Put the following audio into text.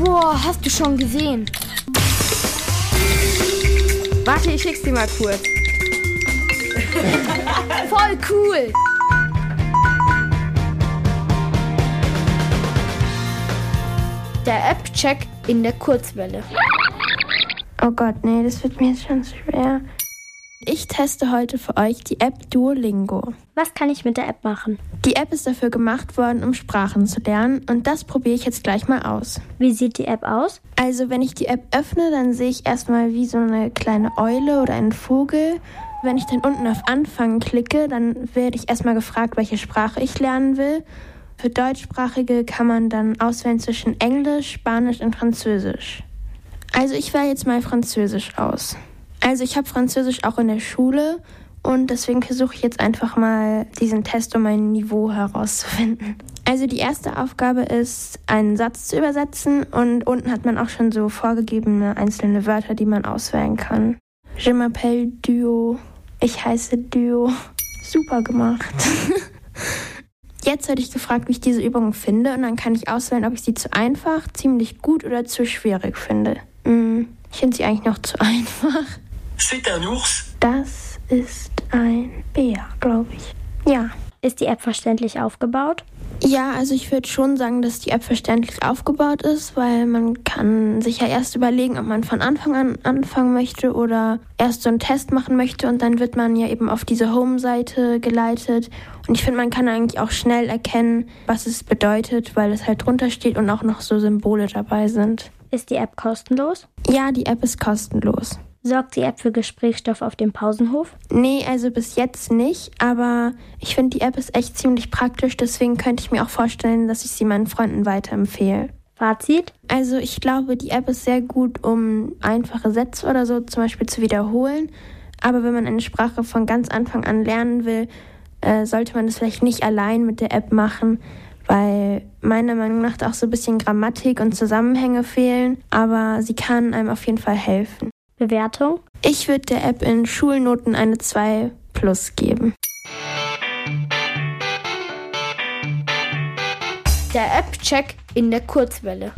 Oh, hast du schon gesehen? Warte, ich schick's dir mal kurz. Voll cool! Der App-Check in der Kurzwelle. Oh Gott, nee, das wird mir jetzt schon schwer. Ich teste heute für euch die App Duolingo. Was kann ich mit der App machen? Die App ist dafür gemacht worden, um Sprachen zu lernen und das probiere ich jetzt gleich mal aus. Wie sieht die App aus? Also, wenn ich die App öffne, dann sehe ich erstmal wie so eine kleine Eule oder einen Vogel. Wenn ich dann unten auf Anfangen klicke, dann werde ich erstmal gefragt, welche Sprache ich lernen will. Für Deutschsprachige kann man dann auswählen zwischen Englisch, Spanisch und Französisch. Also ich wähle jetzt mal Französisch aus. Also ich habe Französisch auch in der Schule und deswegen versuche ich jetzt einfach mal diesen Test, um mein Niveau herauszufinden. Also die erste Aufgabe ist, einen Satz zu übersetzen und unten hat man auch schon so vorgegebene einzelne Wörter, die man auswählen kann. Je m'appelle Duo. Ich heiße Duo. Super gemacht. Jetzt werde ich gefragt, wie ich diese Übung finde und dann kann ich auswählen, ob ich sie zu einfach, ziemlich gut oder zu schwierig finde. Hm, ich finde sie eigentlich noch zu einfach. C'est un ours. Das ist ein Bär, glaube ich. Ja. Ist die App verständlich aufgebaut? Ja, also ich würde schon sagen, dass die App verständlich aufgebaut ist, weil man kann sich ja erst überlegen, ob man von Anfang an anfangen möchte oder erst so einen Test machen möchte und dann wird man ja eben auf diese Home-Seite geleitet. Und ich finde, man kann eigentlich auch schnell erkennen, was es bedeutet, weil es halt drunter steht und auch noch so Symbole dabei sind. Ist die App kostenlos? Ja, die App ist kostenlos. Sorgt die App für Gesprächsstoff auf dem Pausenhof? Nee, also bis jetzt nicht, aber ich finde die App ist echt ziemlich praktisch, deswegen könnte ich mir auch vorstellen, dass ich sie meinen Freunden weiterempfehle. Fazit? Also ich glaube, die App ist sehr gut, um einfache Sätze oder so zum Beispiel zu wiederholen. Aber wenn man eine Sprache von ganz Anfang an lernen will, äh, sollte man das vielleicht nicht allein mit der App machen, weil meiner Meinung nach auch so ein bisschen Grammatik und Zusammenhänge fehlen. Aber sie kann einem auf jeden Fall helfen. Bewertung? Ich würde der App in Schulnoten eine 2 plus geben. Der App-Check in der Kurzwelle.